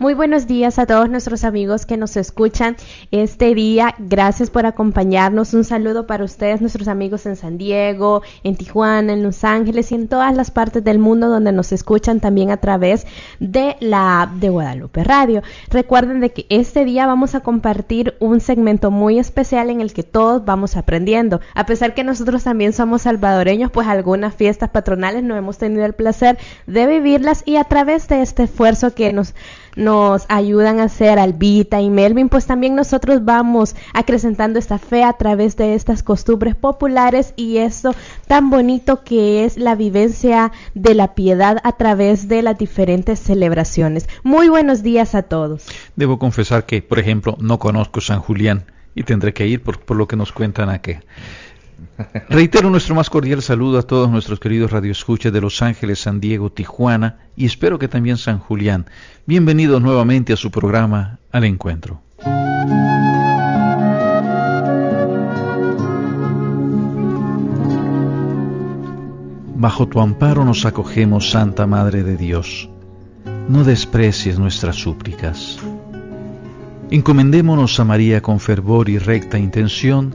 Muy buenos días a todos nuestros amigos que nos escuchan este día. Gracias por acompañarnos. Un saludo para ustedes, nuestros amigos en San Diego, en Tijuana, en Los Ángeles y en todas las partes del mundo donde nos escuchan también a través de la app de Guadalupe Radio. Recuerden de que este día vamos a compartir un segmento muy especial en el que todos vamos aprendiendo. A pesar que nosotros también somos salvadoreños, pues algunas fiestas patronales no hemos tenido el placer de vivirlas y a través de este esfuerzo que nos nos ayudan a hacer Albita y Melvin, pues también nosotros vamos acrecentando esta fe a través de estas costumbres populares y esto tan bonito que es la vivencia de la piedad a través de las diferentes celebraciones. Muy buenos días a todos. Debo confesar que, por ejemplo, no conozco San Julián y tendré que ir por, por lo que nos cuentan aquí. Reitero nuestro más cordial saludo a todos nuestros queridos radioescuchas de Los Ángeles, San Diego, Tijuana y espero que también San Julián. Bienvenidos nuevamente a su programa Al Encuentro. Bajo tu amparo nos acogemos, Santa Madre de Dios. No desprecies nuestras súplicas. Encomendémonos a María con fervor y recta intención,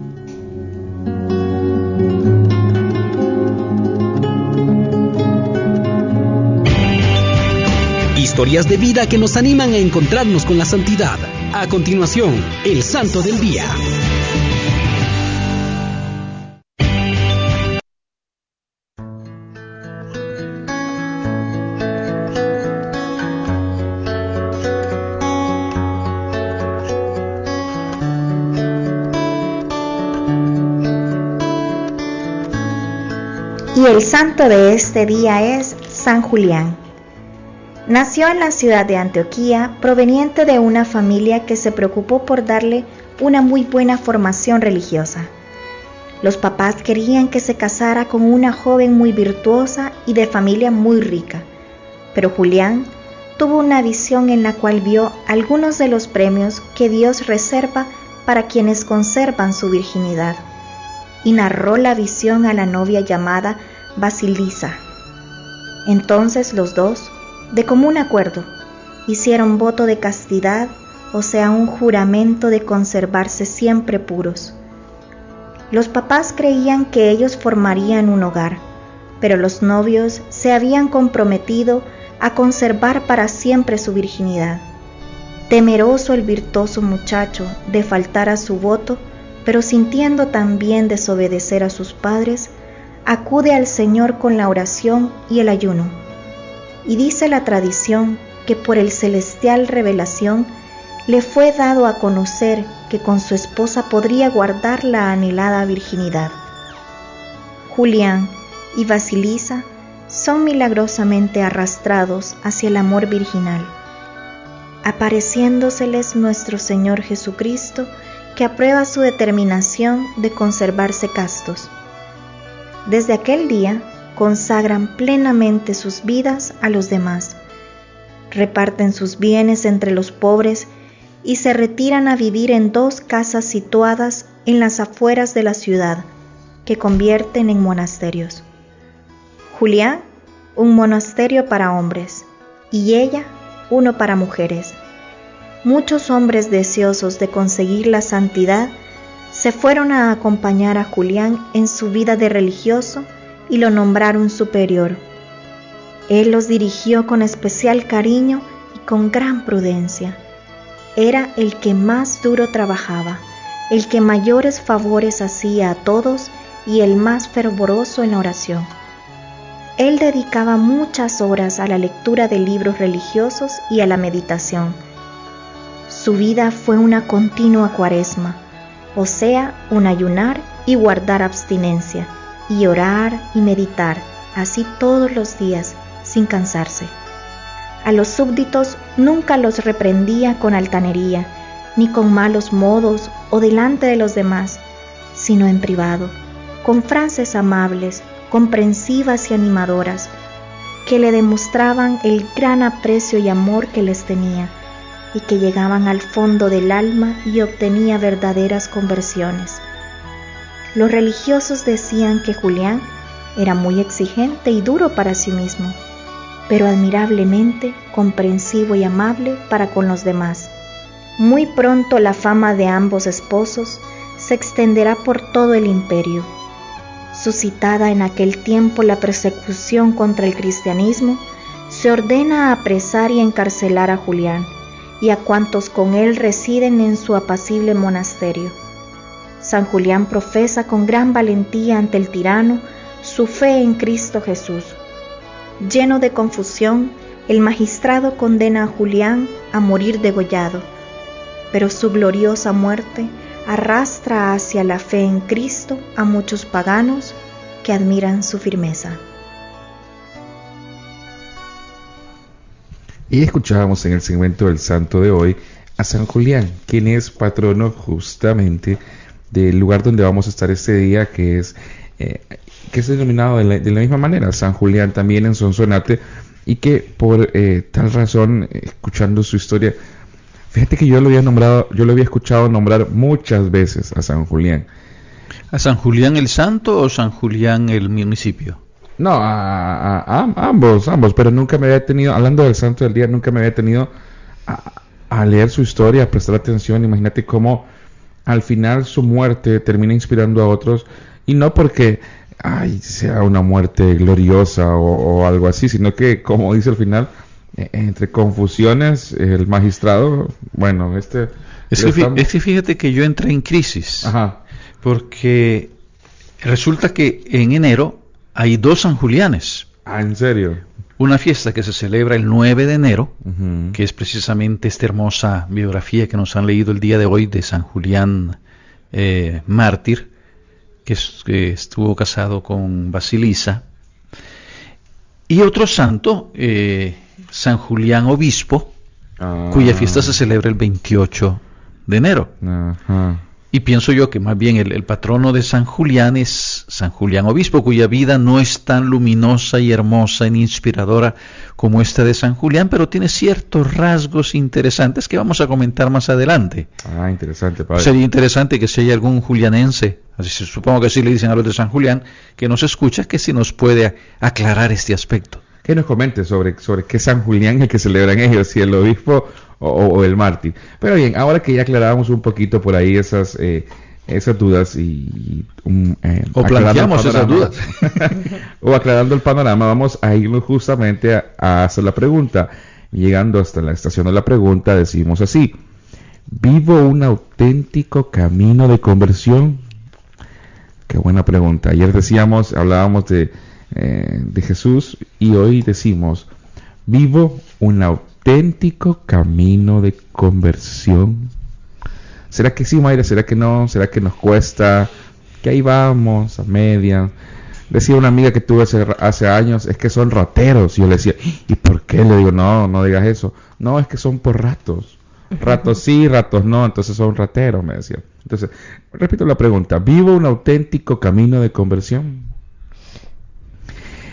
Historias de vida que nos animan a encontrarnos con la santidad. A continuación, el Santo del Día. Y el santo de este día es San Julián. Nació en la ciudad de Antioquía, proveniente de una familia que se preocupó por darle una muy buena formación religiosa. Los papás querían que se casara con una joven muy virtuosa y de familia muy rica, pero Julián tuvo una visión en la cual vio algunos de los premios que Dios reserva para quienes conservan su virginidad, y narró la visión a la novia llamada Basilisa. Entonces los dos, de común acuerdo, hicieron voto de castidad, o sea, un juramento de conservarse siempre puros. Los papás creían que ellos formarían un hogar, pero los novios se habían comprometido a conservar para siempre su virginidad. Temeroso el virtuoso muchacho de faltar a su voto, pero sintiendo también desobedecer a sus padres, acude al Señor con la oración y el ayuno y dice la tradición que por el celestial revelación le fue dado a conocer que con su esposa podría guardar la anhelada virginidad. Julián y Basilisa son milagrosamente arrastrados hacia el amor virginal, apareciéndoseles nuestro Señor Jesucristo que aprueba su determinación de conservarse castos. Desde aquel día, consagran plenamente sus vidas a los demás, reparten sus bienes entre los pobres y se retiran a vivir en dos casas situadas en las afueras de la ciudad, que convierten en monasterios. Julián, un monasterio para hombres, y ella, uno para mujeres. Muchos hombres deseosos de conseguir la santidad se fueron a acompañar a Julián en su vida de religioso y lo nombraron superior. Él los dirigió con especial cariño y con gran prudencia. Era el que más duro trabajaba, el que mayores favores hacía a todos y el más fervoroso en oración. Él dedicaba muchas horas a la lectura de libros religiosos y a la meditación. Su vida fue una continua cuaresma, o sea, un ayunar y guardar abstinencia y orar y meditar, así todos los días, sin cansarse. A los súbditos nunca los reprendía con altanería, ni con malos modos o delante de los demás, sino en privado, con frases amables, comprensivas y animadoras, que le demostraban el gran aprecio y amor que les tenía y que llegaban al fondo del alma y obtenía verdaderas conversiones. Los religiosos decían que Julián era muy exigente y duro para sí mismo, pero admirablemente comprensivo y amable para con los demás. Muy pronto la fama de ambos esposos se extenderá por todo el imperio. Suscitada en aquel tiempo la persecución contra el cristianismo, se ordena apresar y encarcelar a Julián y a cuantos con él residen en su apacible monasterio. San Julián profesa con gran valentía ante el tirano su fe en Cristo Jesús. Lleno de confusión, el magistrado condena a Julián a morir degollado, pero su gloriosa muerte arrastra hacia la fe en Cristo a muchos paganos que admiran su firmeza. Y escuchábamos en el segmento del santo de hoy a San Julián, quien es patrono justamente del lugar donde vamos a estar este día, que es, eh, que es denominado de la, misma manera, San Julián también en Sonsonate, y que por eh, tal razón, escuchando su historia, fíjate que yo lo había nombrado, yo lo había escuchado nombrar muchas veces a San Julián. ¿A San Julián el Santo o San Julián el municipio? No, a, ambos, ambos, pero nunca me había tenido, hablando del santo del día, nunca me había tenido a, leer su historia, a prestar atención. Imagínate cómo al final su muerte termina inspirando a otros, y no porque ay, sea una muerte gloriosa o, algo así, sino que, como dice al final, e, entre confusiones, el magistrado, bueno, este... Es que, fíjate que yo entré en crisis, porque resulta que en enero hay dos San Julianes. Ah, ¿en serio? Una fiesta que se celebra el 9 de enero, que es precisamente esta hermosa biografía que nos han leído el día de hoy de San Julián eh, mártir, que, estuvo casado con Basilisa. Y otro santo, eh, San Julián Obispo, ah. cuya fiesta se celebra el 28 de enero. Y pienso yo que más bien el, patrono de San Julián es San Julián Obispo, cuya vida no es tan luminosa y hermosa ni inspiradora como esta de San Julián, pero tiene ciertos rasgos interesantes que vamos a comentar más adelante. Ah, interesante, padre. Sería interesante que si hay algún julianense, así supongo que sí le dicen a los de San Julián, que nos escucha, que si nos puede aclarar este aspecto. Que nos comente sobre, sobre qué San Julián es el que celebran ellos, si el obispo o, el mártir. Pero bien, ahora que ya aclaramos un poquito por ahí esas, eh, esas dudas y... eh, o planteamos esas dudas. o aclarando el panorama, vamos a irnos justamente a, hacer la pregunta. Llegando hasta la estación de la pregunta, decimos así. ¿Vivo un auténtico camino de conversión? Qué buena pregunta. Ayer decíamos, hablábamos de, eh, de Jesús y hoy decimos, ¿vivo un auténtico camino de conversión? ¿Será que sí, Mayra? ¿Será que no? ¿Será que nos cuesta? Que ahí vamos, a media. Decía una amiga que tuve hace, años, es que son rateros. Y yo le decía, ¿y por qué? Le digo, no, no digas eso. No, es que son por ratos. Ratos sí, ratos no, entonces son rateros, me decía. Entonces, repito la pregunta, ¿vivo un auténtico camino de conversión?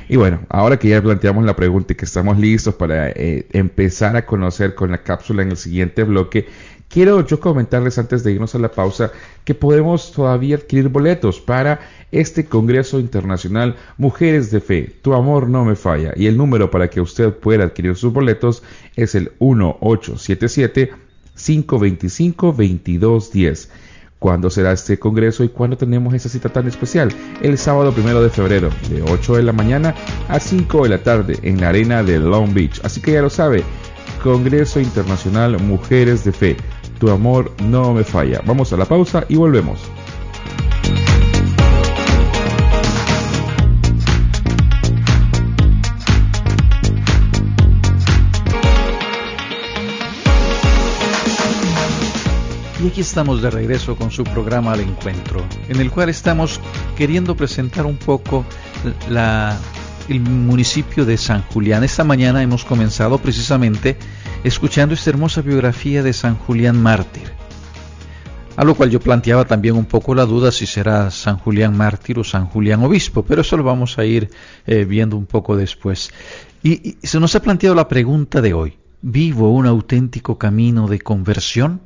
Y bueno, ahora que ya planteamos la pregunta y que estamos listos para eh, empezar a conocer con la cápsula en el siguiente bloque, quiero yo comentarles antes de irnos a la pausa que podemos todavía adquirir boletos para este Congreso Internacional Mujeres de Fe. Tu amor no me falla. Y el número para que usted pueda adquirir sus boletos es el 1877 525 2210 cuándo será este congreso y cuándo tenemos esa cita tan especial. El sábado primero de febrero, de 8 de la mañana a 5 de la tarde, en la arena de Long Beach. Así que ya lo sabe, Congreso Internacional Mujeres de Fe. Tu amor no me falla. Vamos a la pausa y volvemos. Aquí estamos de regreso con su programa Al Encuentro, en el cual estamos queriendo presentar un poco el municipio de San Julián. Esta mañana hemos comenzado precisamente escuchando esta hermosa biografía de San Julián Mártir. A lo cual yo planteaba también un poco la duda si será San Julián mártir o San Julián obispo, pero eso lo vamos a ir eh, viendo un poco después. Y se nos ha planteado la pregunta de hoy. ¿Vivo un auténtico camino de conversión?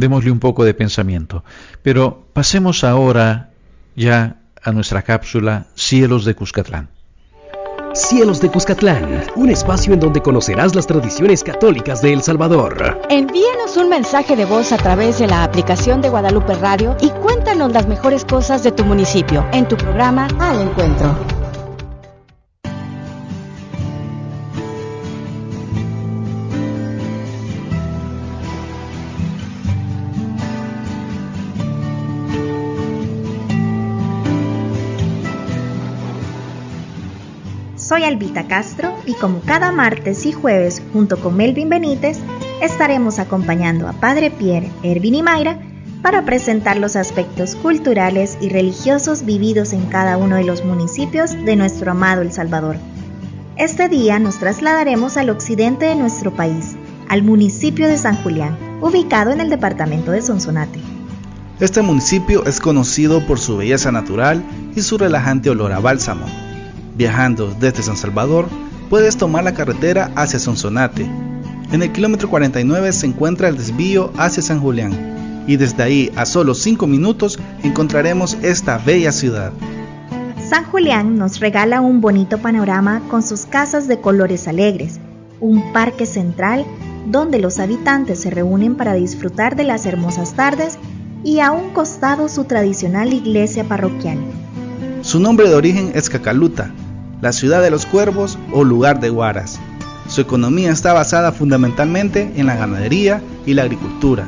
Démosle un poco de pensamiento. Pero pasemos ahora ya a nuestra cápsula Cielos de Cuscatlán. Cielos de Cuscatlán, un espacio en donde conocerás las tradiciones católicas de El Salvador. Envíanos un mensaje de voz a través de la aplicación de Guadalupe Radio y cuéntanos las mejores cosas de tu municipio en tu programa Al Encuentro. Soy Albita Castro y como cada martes y jueves junto con Melvin Benítez estaremos acompañando a Padre Pierre, Ervin y Mayra para presentar los aspectos culturales y religiosos vividos en cada uno de los municipios de nuestro amado El Salvador. Este día nos trasladaremos al occidente de nuestro país, al municipio de San Julián, ubicado en el departamento de Sonsonate. Este municipio es conocido por su belleza natural y su relajante olor a bálsamo Viajando desde San Salvador, puedes tomar la carretera hacia Sonsonate. En el kilómetro 49 se encuentra el desvío hacia San Julián y desde ahí a solo 5 minutos encontraremos esta bella ciudad. San Julián nos regala un bonito panorama con sus casas de colores alegres, un parque central donde los habitantes se reúnen para disfrutar de las hermosas tardes y a un costado su tradicional iglesia parroquial. Su nombre de origen es Cacaluta, la ciudad de los cuervos o lugar de guaras. Su economía está basada fundamentalmente en la ganadería y la agricultura.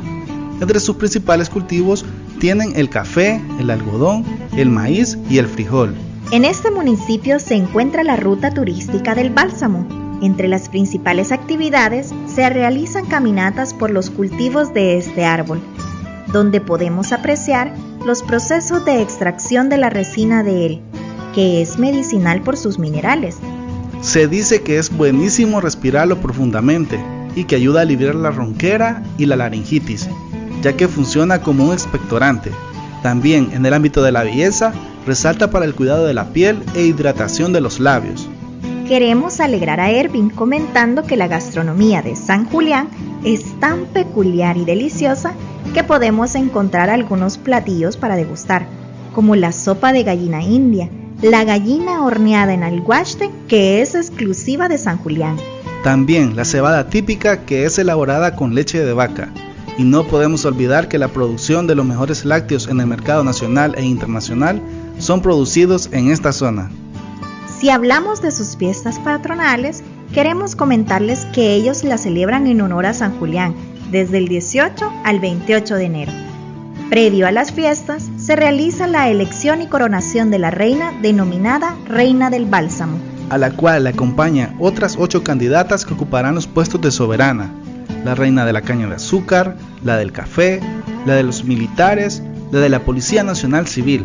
Entre sus principales cultivos tienen el café, el algodón, el maíz y el frijol. En este municipio se encuentra la ruta turística del bálsamo. Entre las principales actividades se realizan caminatas por los cultivos de este árbol, donde podemos apreciar los procesos de extracción de la resina de él, que es medicinal por sus minerales. Se dice que es buenísimo respirarlo profundamente y que ayuda a aliviar la ronquera y la laringitis, ya que funciona como un expectorante. También en el ámbito de la belleza, resalta para el cuidado de la piel e hidratación de los labios. Queremos alegrar a Ervin comentando que la gastronomía de San Julián es tan peculiar y deliciosa que podemos encontrar algunos platillos para degustar, como la sopa de gallina india, la gallina horneada en alguaste, que es exclusiva de San Julián. También la cebada típica que es elaborada con leche de vaca. Y no podemos olvidar que la producción de los mejores lácteos en el mercado nacional e internacional son producidos en esta zona. Si hablamos de sus fiestas patronales, queremos comentarles que ellos la celebran en honor a San Julián, desde el 18 al 28 de enero. Previo a las fiestas, se realiza la elección y coronación de la reina denominada Reina del Bálsamo, a la cual le acompañan otras ocho candidatas que ocuparán los puestos de soberana, la reina de la caña de azúcar, la del café, la de los militares, la de la Policía Nacional Civil,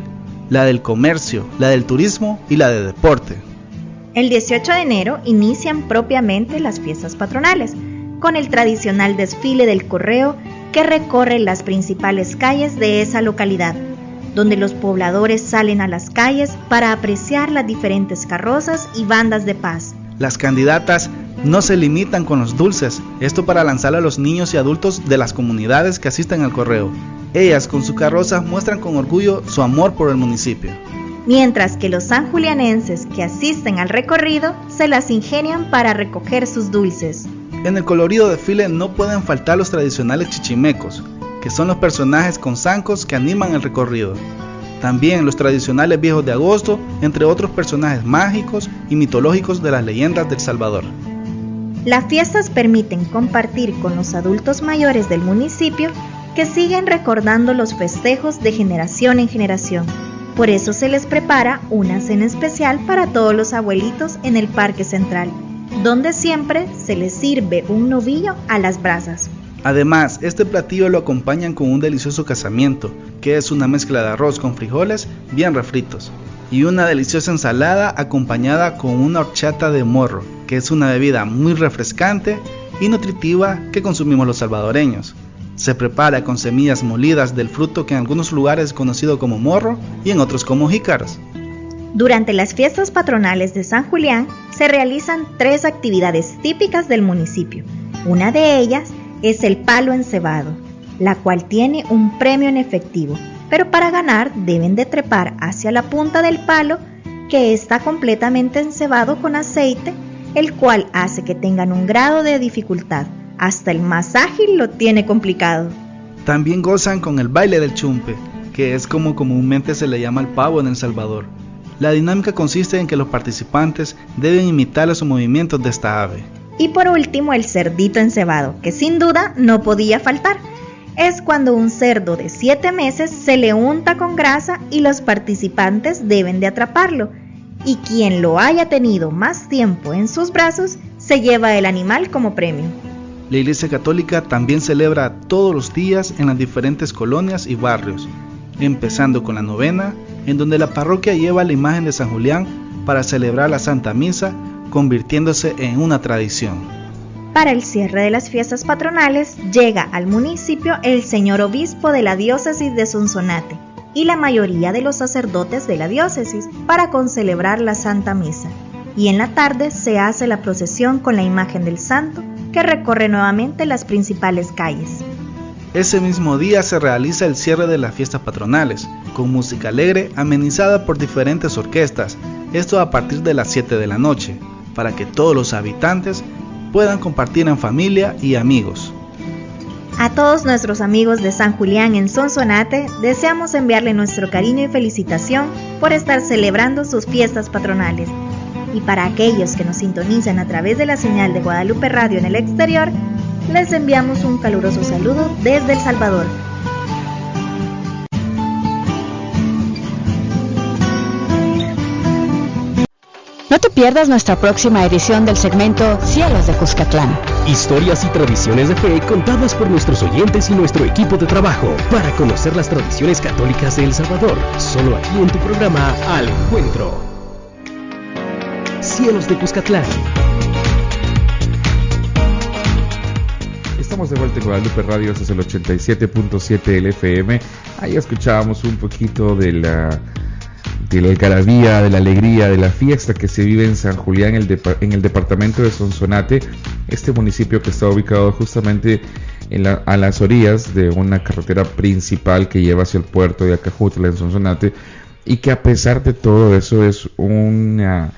la del comercio, la del turismo y la de deporte. El 18 de enero inician propiamente las fiestas patronales, con el tradicional desfile del correo que recorre las principales calles de esa localidad, donde los pobladores salen a las calles para apreciar las diferentes carrozas y bandas de paz. Las candidatas no se limitan con los dulces, esto para lanzar a los niños y adultos de las comunidades que asisten al correo. Ellas con su carroza muestran con orgullo su amor por el municipio. Mientras que los sanjulianenses que asisten al recorrido se las ingenian para recoger sus dulces. En el colorido desfile no pueden faltar los tradicionales chichimecos, que son los personajes con zancos que animan el recorrido. También los tradicionales viejos de agosto, entre otros personajes mágicos y mitológicos de las leyendas del Salvador. Las fiestas permiten compartir con los adultos mayores del municipio que siguen recordando los festejos de generación en generación. Por eso se les prepara una cena especial para todos los abuelitos en el Parque Central donde siempre se le sirve un novillo a las brasas. Además, este platillo lo acompañan con un delicioso casamiento, que es una mezcla de arroz con frijoles bien refritos, y una deliciosa ensalada acompañada con una horchata de morro, que es una bebida muy refrescante y nutritiva que consumimos los salvadoreños. Se prepara con semillas molidas del fruto que en algunos lugares es conocido como morro y en otros como jícaros. Durante las fiestas patronales de San Julián se realizan tres actividades típicas del municipio. Una de ellas es el palo encebado, la cual tiene un premio en efectivo, pero para ganar deben de trepar hacia la punta del palo que está completamente encebado con aceite, el cual hace que tengan un grado de dificultad. Hasta el más ágil lo tiene complicado. También gozan con el baile del chumpe, que es como comúnmente se le llama al pavo en El Salvador. La dinámica consiste en que los participantes deben imitar los movimientos de esta ave. Y por último el cerdito encebado, que sin duda no podía faltar. Es cuando un cerdo de 7 meses se le unta con grasa y los participantes deben de atraparlo. Y quien lo haya tenido más tiempo en sus brazos se lleva el animal como premio. La Iglesia Católica también celebra todos los días en las diferentes colonias y barrios, empezando con la novena, en donde la parroquia lleva la imagen de San Julián para celebrar la Santa Misa, convirtiéndose en una tradición. Para el cierre de las fiestas patronales llega al municipio el señor obispo de la diócesis de Sonsonate y la mayoría de los sacerdotes de la diócesis para concelebrar la Santa Misa. Y en la tarde se hace la procesión con la imagen del santo que recorre nuevamente las principales calles. Ese mismo día se realiza el cierre de las fiestas patronales, con música alegre amenizada por diferentes orquestas, esto a partir de las 7 de la noche, para que todos los habitantes puedan compartir en familia y amigos. A todos nuestros amigos de San Julián en Sonsonate, deseamos enviarle nuestro cariño y felicitación por estar celebrando sus fiestas patronales. Y para aquellos que nos sintonizan a través de la señal de Guadalupe Radio en el exterior, les enviamos un caluroso saludo desde El Salvador. No te pierdas nuestra próxima edición del segmento Cielos de Cuscatlán. Historias y tradiciones de fe contadas por nuestros oyentes y nuestro equipo de trabajo para conocer las tradiciones católicas de El Salvador. Solo aquí en tu programa Al Encuentro. Cielos de Cuscatlán. Estamos de vuelta en Guadalupe Radio, este es el 87.7 LFM. Ahí escuchábamos un poquito de la, de la algarabía, de la alegría, de la fiesta que se vive en San Julián, en el, en el departamento de Sonsonate, este municipio que está ubicado justamente en la, a las orillas de una carretera principal que lleva hacia el puerto de Acajutla en Sonsonate y que a pesar de todo eso es una,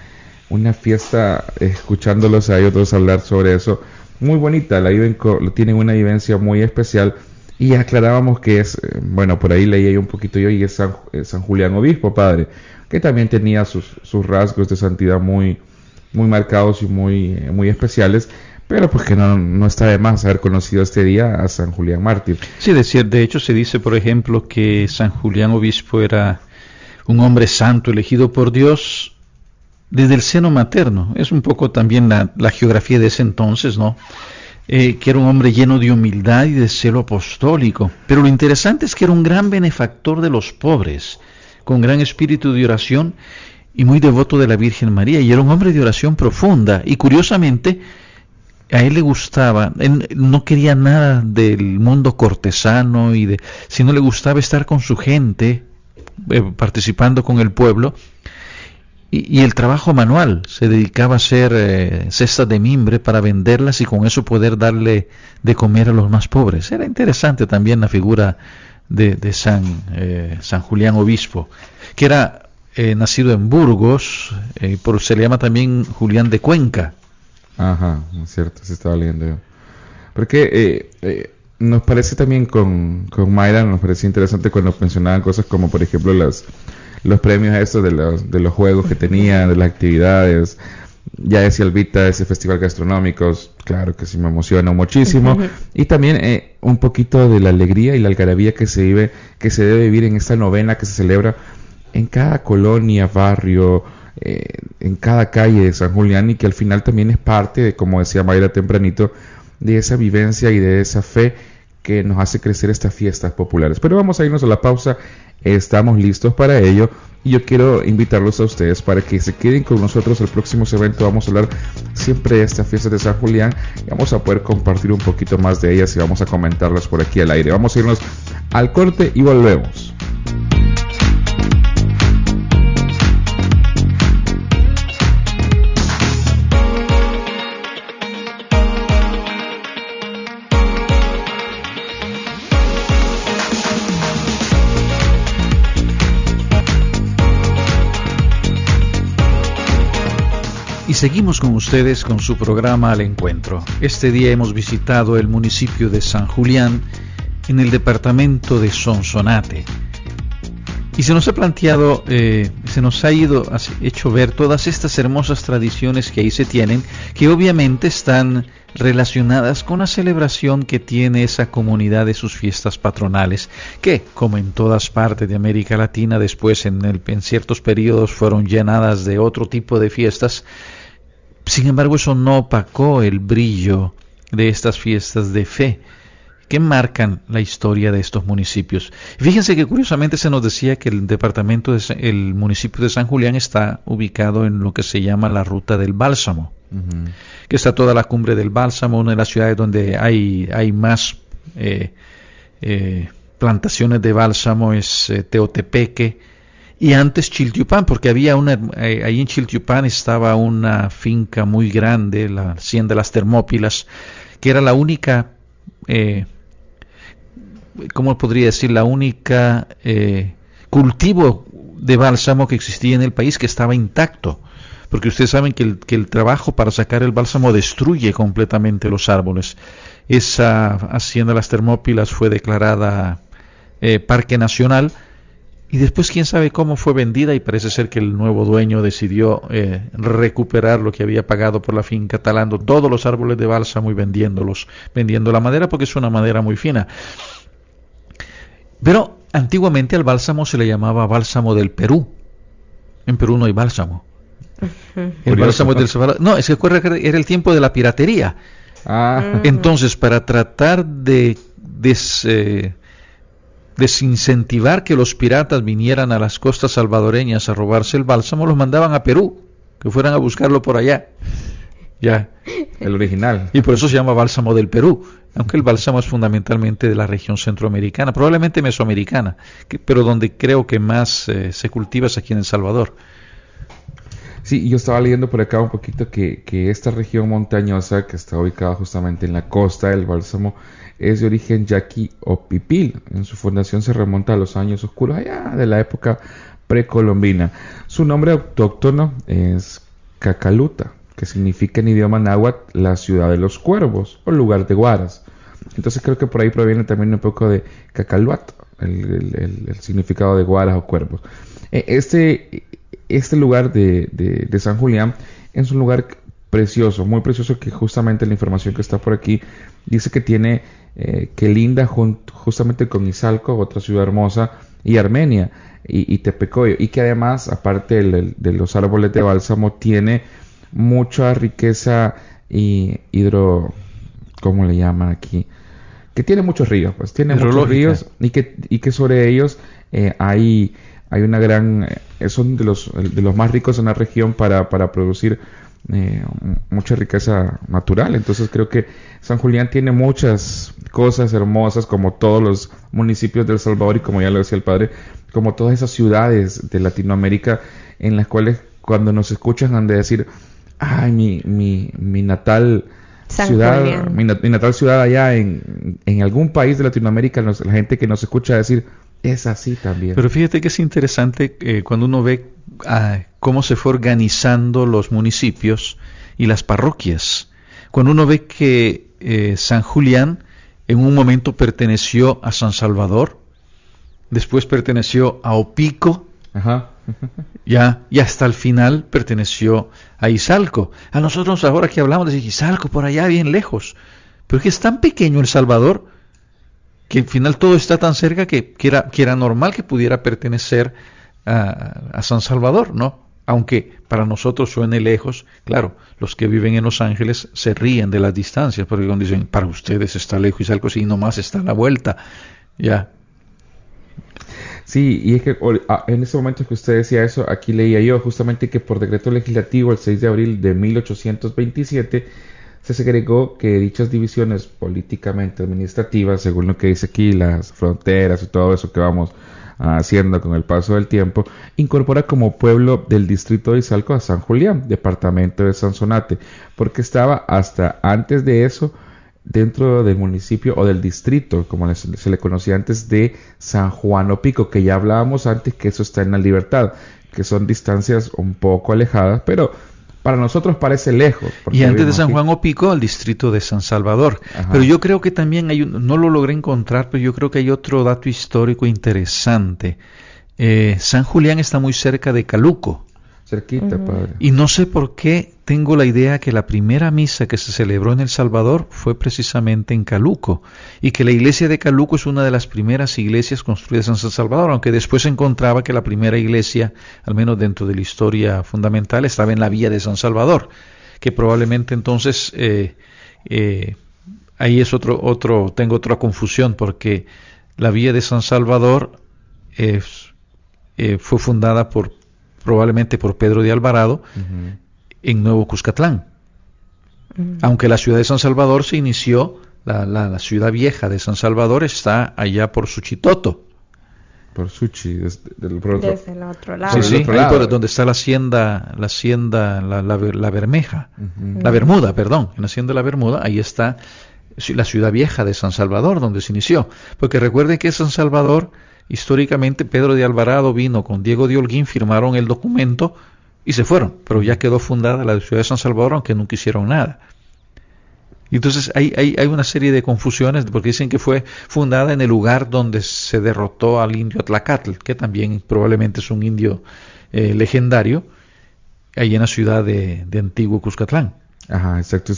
una fiesta, escuchándolos a ellos hablar sobre eso, muy bonita, la viven, tienen una vivencia muy especial y aclarábamos que es, eh, bueno, por ahí leí un poquito yo y es San, eh, San Julián Obispo, padre, que también tenía sus, sus rasgos de santidad muy, muy marcados y muy, eh, muy especiales, pero pues que no, no está de más haber conocido este día a San Julián Mártir. Sí, de, de hecho se dice, por ejemplo, que San Julián Obispo era un hombre santo elegido por Dios desde el seno materno. Es un poco también la, geografía de ese entonces, ¿no? Eh, que era un hombre lleno de humildad y de celo apostólico. Pero lo interesante es que era un gran benefactor de los pobres, con gran espíritu de oración y muy devoto de la Virgen María. Y era un hombre de oración profunda. Y curiosamente, a él le gustaba, él no quería nada del mundo cortesano, y de, sino le gustaba estar con su gente, eh, participando con el pueblo y, el trabajo manual, se dedicaba a hacer eh, cestas de mimbre para venderlas y con eso poder darle de comer a los más pobres. Era interesante también la figura de, San, eh, San Julián Obispo, que era eh, nacido en Burgos, por, se le llama también Julián de Cuenca. Ajá, es cierto, se estaba leyendo yo. Porque nos parece también con, con Mayra, nos parece interesante cuando mencionaban cosas como por ejemplo las los premios estos de los, de los juegos que tenía, de las actividades. Ya decía Elvita, ese festival gastronómico, claro que sí me emociona muchísimo. Y también eh, un poquito de la alegría y la algarabía que se vive, que se debe vivir en esta novena que se celebra en cada colonia, barrio, eh, en cada calle de San Julián y que al final también es parte de, como decía Mayra tempranito, de esa vivencia y de esa fe que nos hace crecer estas fiestas populares. Pero vamos a irnos a la pausa Estamos listos para ello Y yo quiero invitarlos a ustedes para que se queden con nosotros el próximo evento. Vamos a hablar siempre de esta fiesta de San Julián y vamos a poder compartir un poquito más de ellas y vamos a comentarlas por aquí al aire. Vamos a irnos al corte y volvemos. Y seguimos con ustedes con su programa Al Encuentro. Este día hemos visitado el municipio de San Julián en el departamento de Sonsonate. Y se nos ha planteado, eh, se nos ha ido, hecho ver todas estas hermosas tradiciones que ahí se tienen, que obviamente están relacionadas con la celebración que tiene esa comunidad de sus fiestas patronales, que, como en todas partes de América Latina, después en, en ciertos periodos fueron llenadas de otro tipo de fiestas, sin embargo, eso no opacó el brillo de estas fiestas de fe que marcan la historia de estos municipios. Fíjense que curiosamente se nos decía que el departamento, de, el municipio de San Julián está ubicado en lo que se llama la Ruta del Bálsamo, que está toda la cumbre del Bálsamo, una de las ciudades donde hay, hay más eh, eh, plantaciones de bálsamo es eh, Teotepeque, y antes Chiltiupán, porque había una, eh, ahí en Chiltiupán estaba una finca muy grande, la hacienda de las Termópilas, que era la única, eh, ¿cómo podría decir? La única eh, cultivo de bálsamo que existía en el país que estaba intacto. Porque ustedes saben que el, que el trabajo para sacar el bálsamo destruye completamente los árboles. Esa hacienda de las Termópilas fue declarada eh, Parque Nacional, y después quién sabe cómo fue vendida y parece ser que el nuevo dueño decidió eh, recuperar lo que había pagado por la finca, talando todos los árboles de bálsamo y vendiéndolos, vendiendo la madera porque es una madera muy fina. Pero antiguamente al bálsamo se le llamaba bálsamo del Perú. En Perú no hay bálsamo. El bálsamo del No, es que era el tiempo de la piratería. Ah. Entonces, para tratar de eh, desincentivar que los piratas vinieran a las costas salvadoreñas a robarse el bálsamo, los mandaban a Perú, que fueran a buscarlo por allá. Ya. El original. Y por eso se llama bálsamo del Perú, aunque el bálsamo es fundamentalmente de la región centroamericana, probablemente mesoamericana, pero donde creo que más eh, se cultiva es aquí en El Salvador. Sí, yo estaba leyendo por acá un poquito que, que esta región montañosa que está ubicada justamente en la costa del bálsamo es de origen yaqui o pipil. En su fundación se remonta a los años oscuros allá de la época precolombina. Su nombre autóctono es Cacaluta, que significa en idioma náhuatl la ciudad de los cuervos o lugar de guaras. Entonces creo que por ahí proviene también un poco de Cacaluat, el, significado de guaras o cuervos. E, este, este lugar de, de San Julián es un lugar precioso, muy precioso que justamente la información que está por aquí dice que tiene eh, que linda justamente con Izalco, otra ciudad hermosa, y Armenia y, Tepecoyo, y que además, aparte de, los árboles de bálsamo, tiene mucha riqueza y hidro, ¿cómo le llaman aquí? Que tiene muchos ríos, pues tiene muchos ríos y que, y que sobre ellos eh, hay, hay una gran, eh, son de los, de los más ricos en la región para, para producir eh, mucha riqueza natural. Entonces creo que San Julián tiene muchas cosas hermosas como todos los municipios del Salvador y como ya lo decía el padre, como todas esas ciudades de Latinoamérica en las cuales cuando nos escuchan han de decir, ay, mi, mi, mi natal ciudad, mi, natal ciudad allá en, en algún país de Latinoamérica, la gente que nos escucha decir, es así también. Pero fíjate que es interesante eh, cuando uno ve ah, cómo se fue organizando los municipios y las parroquias. Cuando uno ve que eh, San Julián en un momento perteneció a San Salvador, después perteneció a Opico, ya, y hasta el final perteneció a Izalco. A nosotros ahora que hablamos de Izalco, por allá bien lejos, pero es que es tan pequeño El Salvador que al final todo está tan cerca que, que, era, que era normal que pudiera pertenecer a, San Salvador, ¿no? Aunque para nosotros suene lejos, claro, los que viven en Los Ángeles se ríen de las distancias, porque cuando dicen, para ustedes está lejos y algo así, nomás está a la vuelta, ya. Sí, y es que ah, en ese momento que usted decía eso, aquí leía yo justamente que por decreto legislativo el 6 de abril de 1827 se segregó que dichas divisiones políticamente administrativas, según lo que dice aquí, las fronteras y todo eso que vamos haciendo con el paso del tiempo, incorpora como pueblo del distrito de Izalco a San Julián, departamento de Sansonate, porque estaba hasta antes de eso dentro del municipio o del distrito, como se le conocía antes, de San Juan Pico, que ya hablábamos antes que eso está en la libertad, que son distancias un poco alejadas, pero para nosotros parece lejos. Y antes de San Juan Opico, al distrito de San Salvador. Pero yo creo que también hay un, no lo logré encontrar, pero yo creo que hay otro dato histórico interesante. Eh, San Julián está muy cerca de Caluco. Cerquita, padre. Y no sé por qué tengo la idea que la primera misa que se celebró en El Salvador fue precisamente en Caluco y que la iglesia de Caluco es una de las primeras iglesias construidas en San Salvador, aunque después se encontraba que la primera iglesia, al menos dentro de la historia fundamental, estaba en la villa de San Salvador, que probablemente entonces eh, eh, ahí es otro, otro, tengo otra confusión porque la villa de San Salvador eh, fue fundada por probablemente por Pedro de Alvarado, en Nuevo Cuscatlán. Aunque la ciudad de San Salvador se inició, la, ciudad vieja de San Salvador está allá por Suchitoto. Por Suchi, desde, el otro lado. Sí, sí, ahí por donde está la hacienda, la hacienda, la, la, Bermeja, la Bermuda, perdón, en la hacienda de la Bermuda, ahí está la ciudad vieja de San Salvador, donde se inició. Porque recuerden que San Salvador Históricamente Pedro de Alvarado vino con Diego de Holguín, firmaron el documento y se fueron, pero ya quedó fundada la ciudad de San Salvador, aunque nunca hicieron nada. entonces hay, hay, una serie de confusiones, porque dicen que fue fundada en el lugar donde se derrotó al indio Atlacatl, que también probablemente es un indio eh, legendario, ahí en la ciudad de, Antiguo Cuscatlán. Ajá, exacto.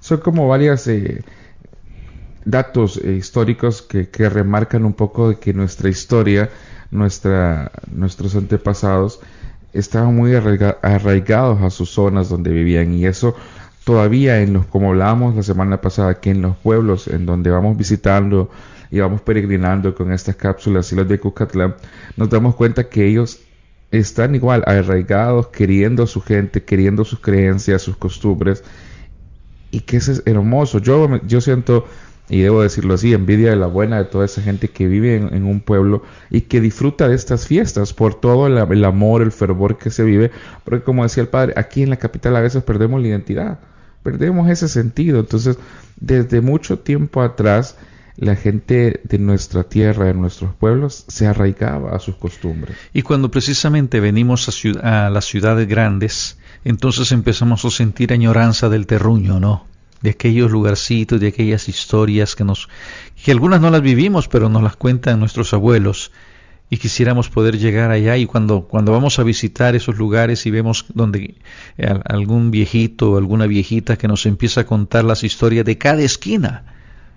son como varias eh, datos eh, históricos que, que, remarcan un poco de que nuestra historia, nuestra, nuestros antepasados estaban muy arraigados a sus zonas donde vivían y eso todavía en los, como hablábamos la semana pasada, que en los pueblos en donde vamos visitando y vamos peregrinando con estas cápsulas y las de Cucatlán, nos damos cuenta que ellos están igual arraigados, queriendo a su gente, queriendo sus creencias, sus costumbres, y que eso es hermoso. Yo, yo siento y debo decirlo así, envidia de la buena de toda esa gente que vive en, un pueblo y que disfruta de estas fiestas por todo el, amor, el fervor que se vive, porque como decía el padre, aquí en la capital a veces perdemos la identidad, perdemos ese sentido, entonces desde mucho tiempo atrás la gente de nuestra tierra, de nuestros pueblos, se arraigaba a sus costumbres. Y cuando precisamente venimos a, a las ciudades grandes, entonces empezamos a sentir añoranza del terruño, ¿no? De aquellos lugarcitos, de aquellas historias que nos que algunas no las vivimos, pero nos las cuentan nuestros abuelos y quisiéramos poder llegar allá y cuando cuando vamos a visitar esos lugares y vemos donde eh, algún viejito o alguna viejita que nos empieza a contar las historias de cada esquina,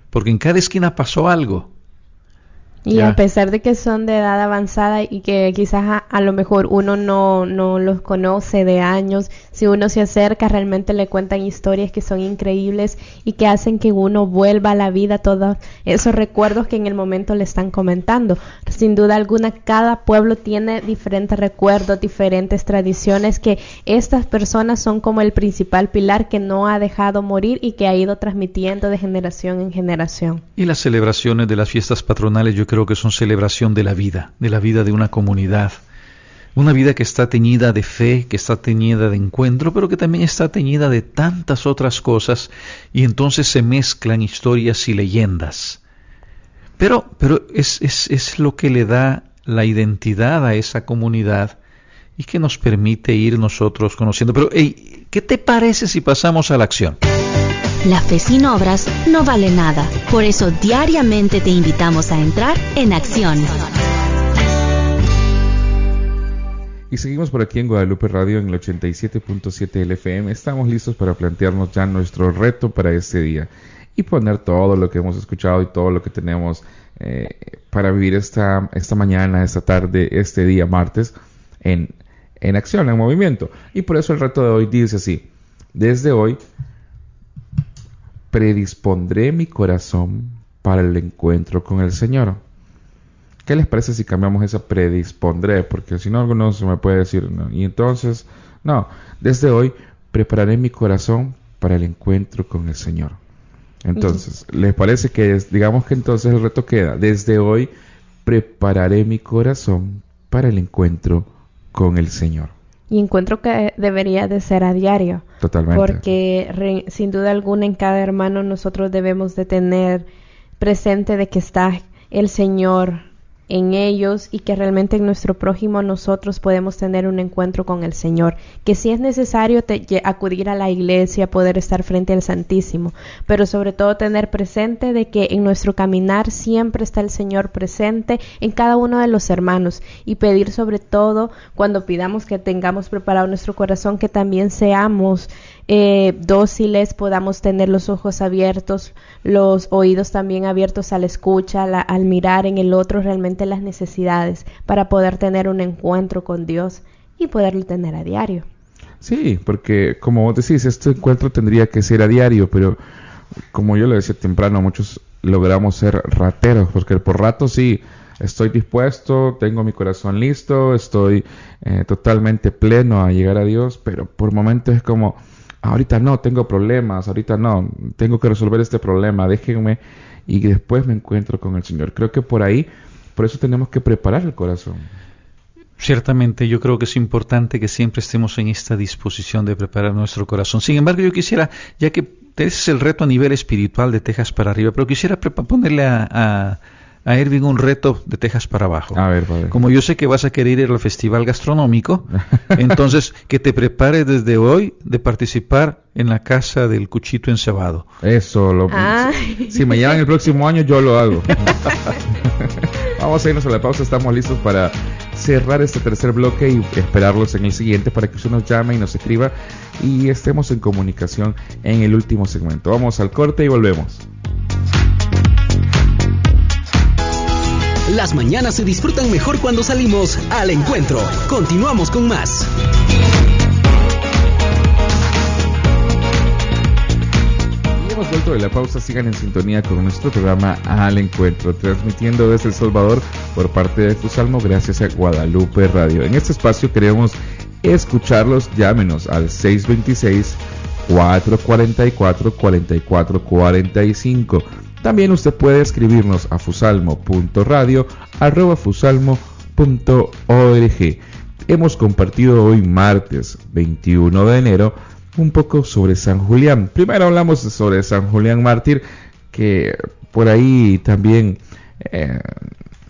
porque en cada esquina pasó algo y a pesar de que son de edad avanzada y que quizás a, lo mejor uno no, no, los conoce de años, si uno se acerca realmente le cuentan historias que son increíbles y que hacen que uno vuelva a la vida todos esos recuerdos que en el momento le están comentando. Sin duda alguna, cada pueblo tiene diferentes recuerdos, diferentes tradiciones que estas personas son como el principal pilar que no ha dejado morir y que ha ido transmitiendo de generación en generación. Y las celebraciones de las fiestas patronales yo creo que son celebración de la vida, de la vida de una comunidad. Una vida que está teñida de fe, que está teñida de encuentro, pero que también está teñida de tantas otras cosas y entonces se mezclan historias y leyendas. Pero, pero es, es, es lo que le da la identidad a esa comunidad y que nos permite ir nosotros conociendo. Pero, ¿qué te parece si pasamos a la acción? La fe sin obras no vale nada. Por eso diariamente te invitamos a entrar en acción. Y seguimos por aquí en Guadalupe Radio en el 87.7 LFM. Estamos listos para plantearnos ya nuestro reto para este día y poner todo lo que hemos escuchado y todo lo que tenemos eh, para vivir esta, esta mañana, esta tarde, este día martes en, en acción, en movimiento. Y por eso el reto de hoy dice así, desde hoy predispondré mi corazón para el encuentro con el Señor. ¿Qué les parece si cambiamos esa predispondré? Porque si no, alguno se me puede decir, no. y entonces, no, desde hoy prepararé mi corazón para el encuentro con el Señor. Entonces, ¿les parece que digamos que entonces el reto queda? Desde hoy prepararé mi corazón para el encuentro con el Señor. Y encuentro que debería de ser a diario. Totalmente. Porque sin duda alguna en cada hermano nosotros debemos de tener presente de que está el Señor en ellos y que realmente en nuestro prójimo nosotros podemos tener un encuentro con el Señor, que si es necesario acudir a la iglesia, poder estar frente al Santísimo, pero sobre todo tener presente de que en nuestro caminar siempre está el Señor presente en cada uno de los hermanos y pedir sobre todo cuando pidamos que tengamos preparado nuestro corazón que también seamos eh, dóciles, podamos tener los ojos abiertos, los oídos también abiertos a la escucha, al mirar en el otro realmente las necesidades para poder tener un encuentro con Dios y poderlo tener a diario. Sí, porque como vos decís, este encuentro tendría que ser a diario, pero como yo le decía temprano, muchos logramos ser rateros, porque por rato sí, estoy dispuesto, tengo mi corazón listo, estoy eh, totalmente pleno a llegar a Dios, pero por momentos es como, ahorita no, tengo problemas, ahorita no, tengo que resolver este problema, déjenme y después me encuentro con el Señor. Creo que por ahí, por eso tenemos que preparar el corazón. Ciertamente yo creo que es importante que siempre estemos en esta disposición de preparar nuestro corazón. Sin embargo, yo quisiera, ya que ese es el reto a nivel espiritual de Texas para arriba, pero quisiera ponerle a a Ervin un reto de Texas para abajo. A ver, Como yo sé que vas a querer ir al festival gastronómico, entonces que te prepares desde hoy de participar en la casa del cuchito encebado. Eso, lo, si me llaman el próximo año yo lo hago. Vamos a irnos a la pausa, estamos listos para cerrar este tercer bloque y esperarlos en el siguiente para que usted nos llame y nos escriba y estemos en comunicación en el último segmento. Vamos al corte y volvemos. Las mañanas se disfrutan mejor cuando salimos al encuentro. Continuamos con más. Hemos vuelto de la pausa. Sigan en sintonía con nuestro programa Al Encuentro, transmitiendo desde El Salvador por parte de Fusalmo gracias a Guadalupe Radio. En este espacio queremos escucharlos. Llámenos al 626 444 4445 también usted puede escribirnos a fusalmo.radio.fusalmo.org. Hemos compartido hoy martes 21 de enero un poco sobre San Julián. Primero hablamos sobre San Julián Mártir, que por ahí también eh,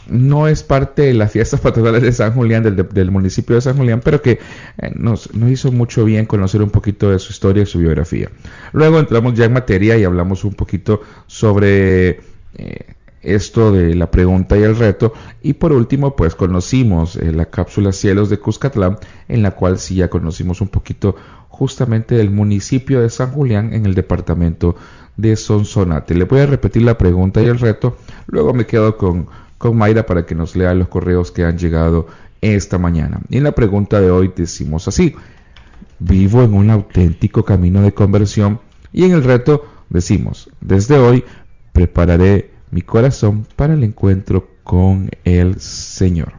no es parte de las fiestas patronales de San Julián, del, municipio de San Julián, pero que eh, nos, hizo mucho bien conocer un poquito de su historia y su biografía. Luego entramos ya en materia y hablamos un poquito sobre eh, esto de la pregunta y el reto. Y por último, pues conocimos eh, la cápsula Cielos de Cuscatlán, en la cual sí ya conocimos un poquito justamente del municipio de San Julián en el departamento de Sonsonate. Le voy a repetir la pregunta y el reto, luego me quedo con con Mayra para que nos lea los correos que han llegado esta mañana. Y en la pregunta de hoy decimos así, vivo en un auténtico camino de conversión y en el reto decimos, desde hoy prepararé mi corazón para el encuentro con el Señor.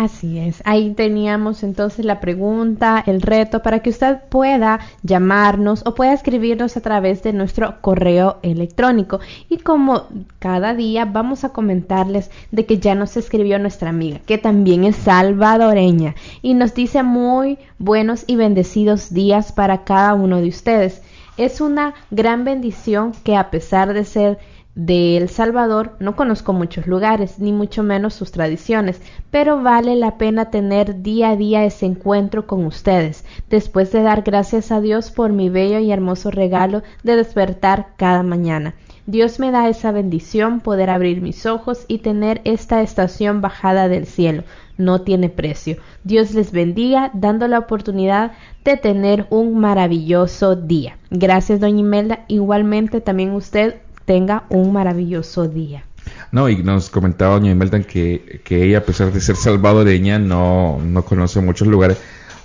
Así es, ahí teníamos entonces la pregunta, el reto para que usted pueda llamarnos o pueda escribirnos a través de nuestro correo electrónico. Y como cada día vamos a comentarles de que ya nos escribió nuestra amiga, que también es salvadoreña, y nos dice muy buenos y bendecidos días para cada uno de ustedes. Es una gran bendición que a pesar de ser de El Salvador no conozco muchos lugares, ni mucho menos sus tradiciones, pero vale la pena tener día a día ese encuentro con ustedes, después de dar gracias a Dios por mi bello y hermoso regalo de despertar cada mañana. Dios me da esa bendición, poder abrir mis ojos y tener esta estación bajada del cielo. No tiene precio. Dios les bendiga, dando la oportunidad de tener un maravilloso día. Gracias, doña Imelda. Igualmente también usted tenga un maravilloso día. No, y nos comentaba doña Imelda que, que ella, a pesar de ser salvadoreña, no, no conoce muchos lugares.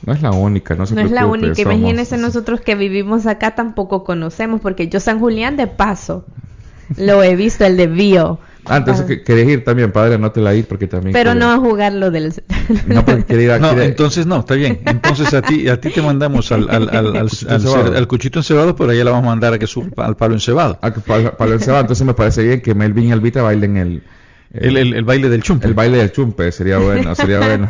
No es la única, no se No es la única. Imagínense nosotros que vivimos acá tampoco conocemos, porque yo San Julián de paso lo he visto, el de Bio, Ah, entonces que- querés ir también, padre, no te la ir porque también... Pero quiero- no a jugar lo del... No, porque quiere ir a... No, quiere- entonces no, está bien. Entonces a ti, a ti te mandamos al, al, al, al, Cuchito al encebado. al cuchito encebado, pero allá la vamos a mandar a que suba al palo encebado. a que pa- para el sábado, entonces me parece bien que Melvin y Albita bailen el... El, el, el baile del chumpe. El baile del chumpe sería bueno, sería bueno.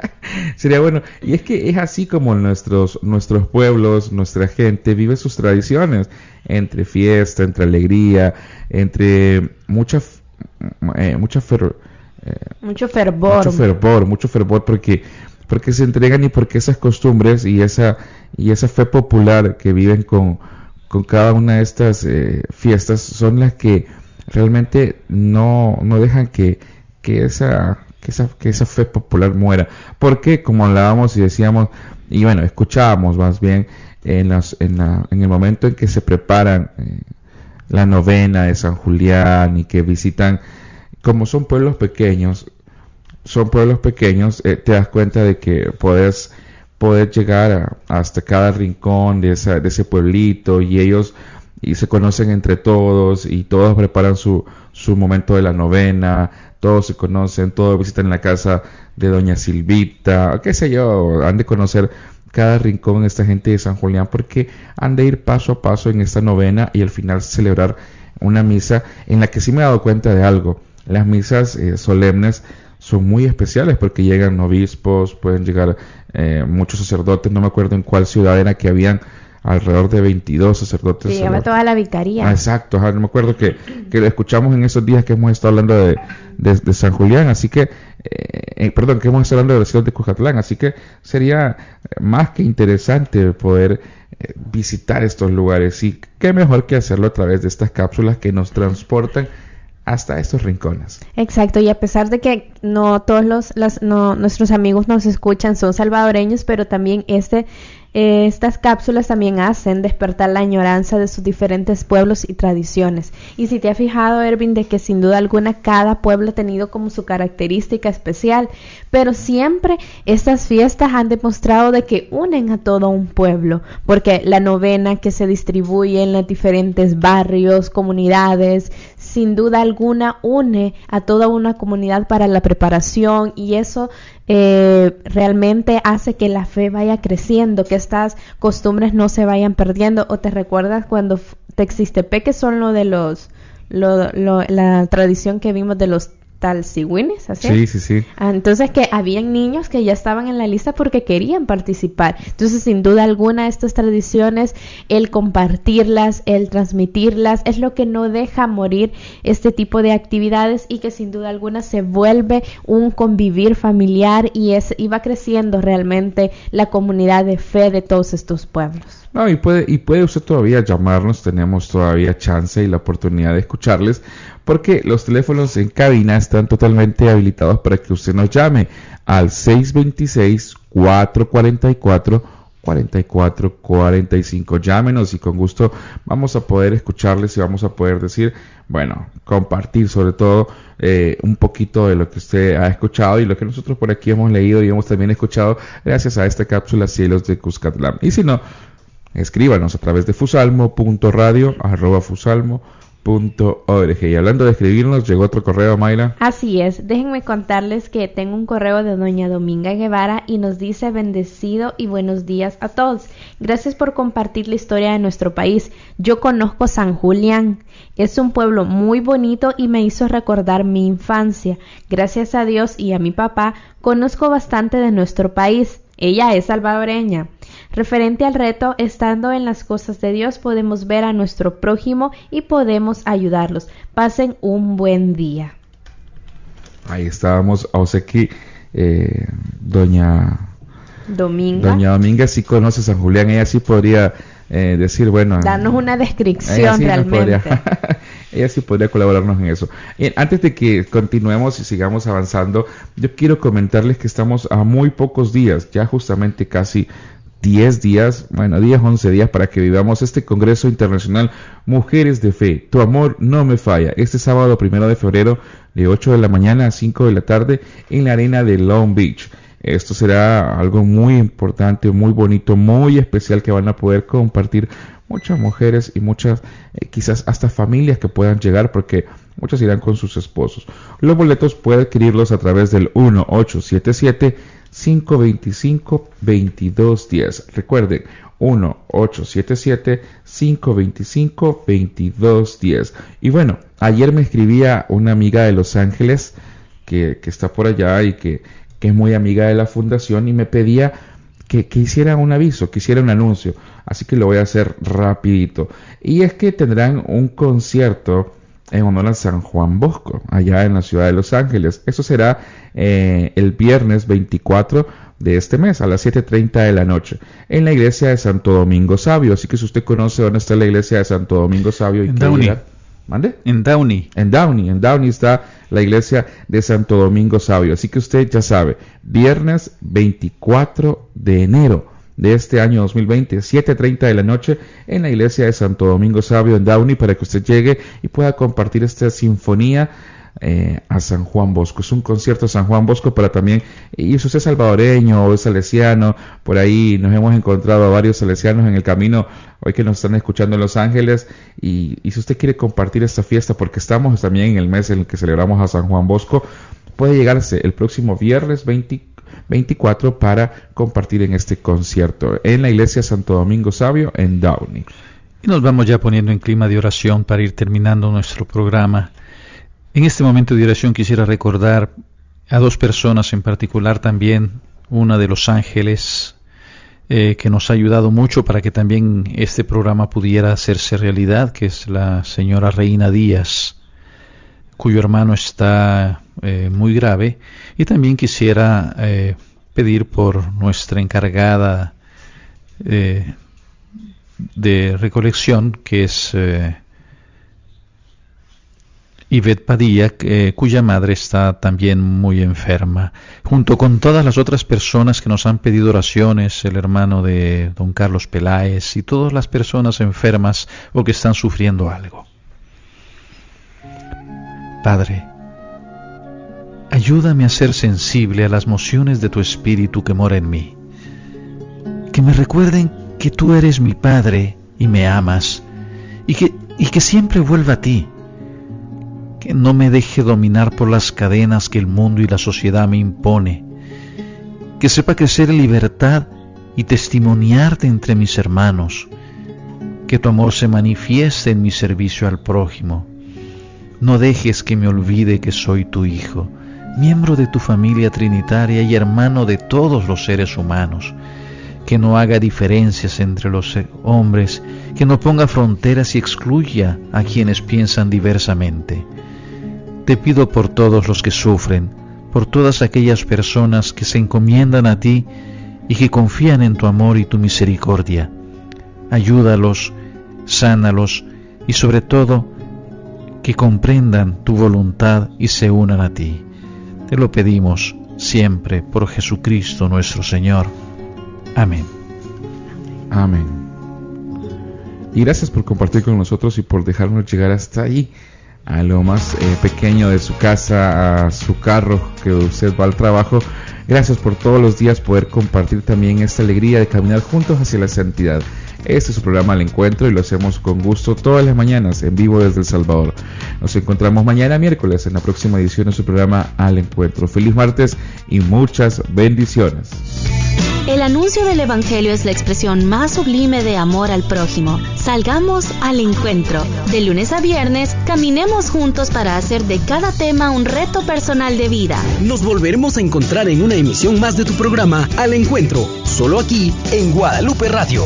sería bueno. Y es que es así como nuestros, nuestros pueblos, nuestra gente vive sus tradiciones, entre fiesta, entre alegría, entre mucha, eh, mucha fer- eh, Mucho fervor. mucho fervor, mucho fervor porque porque se entregan y porque esas costumbres y esa y esa fe popular que viven con, con cada una de estas eh, fiestas son las que realmente no, no dejan que, que esa que esa que esa fe popular muera porque como hablábamos y decíamos y bueno escuchábamos más bien en las en, la- en el momento en que se preparan eh, la novena de San Julián y que visitan como son pueblos pequeños son pueblos pequeños, eh, te das cuenta de que puedes poder llegar a- hasta cada rincón de, esa, de ese pueblito y ellos y se conocen entre todos y todos preparan su, su momento de la novena, todos se conocen, todos visitan la casa de doña Silvita, qué sé yo, han de conocer cada rincón esta gente de San Julián porque han de ir paso a paso en esta novena y al final celebrar una misa en la que sí me he dado cuenta de algo. Las misas eh, solemnes son muy especiales porque llegan obispos, pueden llegar eh, muchos sacerdotes, no me acuerdo en cuál ciudad era que habían alrededor de 22 sacerdotes. Alrededor- toda la vicaría. Ah, exacto, ajá, no me acuerdo que, que lo escuchamos en esos días que hemos estado hablando de, de- San Julián, así que, eh, eh, perdón, que hemos hablando de la ciudad de Cujatlán, así que sería eh, más que interesante poder visitar estos lugares. Y qué mejor que hacerlo a través de estas cápsulas que nos transportan hasta estos rincones. Exacto, y a pesar de que no todos los las- no, nuestros amigos nos escuchan son salvadoreños, pero también este eh, estas cápsulas también hacen despertar la añoranza de sus diferentes pueblos y tradiciones. Y si te has fijado, Ervin, de que sin duda alguna cada pueblo ha tenido como su característica especial, pero siempre estas fiestas han demostrado de que unen a todo un pueblo, porque la novena que se distribuye en los diferentes barrios, comunidades, sin duda alguna une a toda una comunidad para la preparación y eso eh, realmente hace que la fe vaya creciendo, que estas costumbres no se vayan perdiendo. ¿O te recuerdas cuando Texistepec, que son lo de los, lo- lo- la tradición que vimos de los ¿así? Sí, sí, sí. Ah, Entonces que habían niños que ya estaban en la lista porque querían participar. Entonces, sin duda alguna, estas tradiciones, el compartirlas, el transmitirlas, es lo que no deja morir este tipo de actividades y que sin duda alguna se vuelve un convivir familiar y es y va creciendo realmente la comunidad de fe de todos estos pueblos. No, y puede, y puede usted todavía llamarnos, tenemos todavía chance y la oportunidad de escucharles, porque los teléfonos en cabina están totalmente habilitados para que usted nos llame al 626-444-4445. Llámenos y con gusto vamos a poder escucharles y vamos a poder decir, bueno, compartir sobre todo eh, un poquito de lo que usted ha escuchado y lo que nosotros por aquí hemos leído y hemos también escuchado gracias a esta cápsula Cielos de Cuscatlán. Y si no, escríbanos a través de fusalmo.radio arroba fusalmo.org. Y hablando de escribirnos, llegó otro correo, Mayra. Así es, déjenme contarles que tengo un correo de doña Dominga Guevara y nos dice bendecido y buenos días a todos. Gracias por compartir la historia de nuestro país. Yo conozco San Julián. Es un pueblo muy bonito y me hizo recordar mi infancia. Gracias a Dios y a mi papá conozco bastante de nuestro país. Ella es salvadoreña. Referente al reto, estando en las cosas de Dios podemos ver a nuestro prójimo y podemos ayudarlos. Pasen un buen día. Ahí estábamos, o sea que eh, doña, Dominga. doña Dominga sí conoce San Julián, ella sí podría eh, decir, bueno... Darnos una ella descripción sí realmente. podría- ella sí podría colaborarnos en eso. Bien, antes de que continuemos y sigamos avanzando, yo quiero comentarles que estamos a muy pocos días, ya justamente casi 10 días, bueno, 10, 11 días para que vivamos este Congreso Internacional Mujeres de Fe. Tu amor no me falla. Este sábado primero de febrero de 8 de la mañana a 5 de la tarde en la arena de Long Beach. Esto será algo muy importante, muy bonito, muy especial que van a poder compartir muchas mujeres y muchas, eh, quizás hasta familias que puedan llegar porque muchas irán con sus esposos. Los boletos puede adquirirlos a través del 1877 525 2210. Recuerden, 1-877-525-2210. Y bueno, ayer me escribía una amiga de Los Ángeles que, está por allá y que, es muy amiga de la fundación y me pedía que, que, hiciera un aviso, que hiciera un anuncio. Así que lo voy a hacer rapidito. Y es que tendrán un concierto en honor a San Juan Bosco, allá en la ciudad de Los Ángeles. Eso será eh, el viernes 24 de este mes a las 7.30 de la noche en la iglesia de Santo Domingo Sabio. Así que si usted conoce dónde está la iglesia de Santo Domingo Sabio, y en Downey. ¿Mande? En Downey. En Downey, en Downey está la iglesia de Santo Domingo Sabio. Así que usted ya sabe, viernes 24 de enero de este año 2020, 7.30 de la noche en la iglesia de Santo Domingo Sabio en Downey para que usted llegue y pueda compartir esta sinfonía eh, a San Juan Bosco. Es un concierto a San Juan Bosco para también, y si usted es salvadoreño o es salesiano, por ahí nos hemos encontrado a varios salesianos en el camino, hoy que nos están escuchando en Los Ángeles, y, si usted quiere compartir esta fiesta, porque estamos también en el mes en el que celebramos a San Juan Bosco, puede llegarse el próximo viernes 24 para compartir en este concierto en la iglesia Santo Domingo Sabio en Downey. Y nos vamos ya poniendo en clima de oración para ir terminando nuestro programa. En este momento de oración quisiera recordar a dos personas en particular también, una de Los Ángeles, eh, que nos ha ayudado mucho para que también este programa pudiera hacerse realidad, que es la señora Reina Díaz, cuyo hermano está eh, muy grave. Y también quisiera eh, pedir por nuestra encargada de recolección, que es Yvette Padilla, eh, cuya madre está también muy enferma, junto con todas las otras personas que nos han pedido oraciones, el hermano de don Carlos Peláez y todas las personas enfermas o que están sufriendo algo. Padre, ayúdame a ser sensible a las mociones de tu espíritu que mora en mí, que me recuerden que tú eres mi Padre y me amas, y que, y que siempre vuelva a ti. Que no me deje dominar por las cadenas que el mundo y la sociedad me impone, que sepa crecer en libertad y testimoniarte entre mis hermanos, que tu amor se manifieste en mi servicio al prójimo. No dejes que me olvide que soy tu hijo, miembro de tu familia trinitaria y hermano de todos los seres humanos, que no haga diferencias entre los hombres, que no ponga fronteras y excluya a quienes piensan diversamente te pido por todos los que sufren, por todas aquellas personas que se encomiendan a ti y que confían en tu amor y tu misericordia. Ayúdalos, sánalos y sobre todo que comprendan tu voluntad y se unan a ti. Te lo pedimos siempre por Jesucristo nuestro Señor. Amén. Amén. Y gracias por compartir con nosotros y por dejarnos llegar hasta ahí a lo más eh, pequeño de su casa, a su carro que usted va al trabajo. Gracias por todos los días poder compartir también esta alegría de caminar juntos hacia la santidad. Este es su programa Al Encuentro y lo hacemos con gusto todas las mañanas en vivo desde El Salvador. Nos encontramos mañana miércoles en la próxima edición de su programa Al Encuentro. Feliz martes y muchas bendiciones. El anuncio del Evangelio es la expresión más sublime de amor al prójimo. Salgamos al encuentro. De lunes a viernes, caminemos juntos para hacer de cada tema un reto personal de vida. Nos volveremos a encontrar en una emisión más de tu programa Al Encuentro, solo aquí en Guadalupe Radio.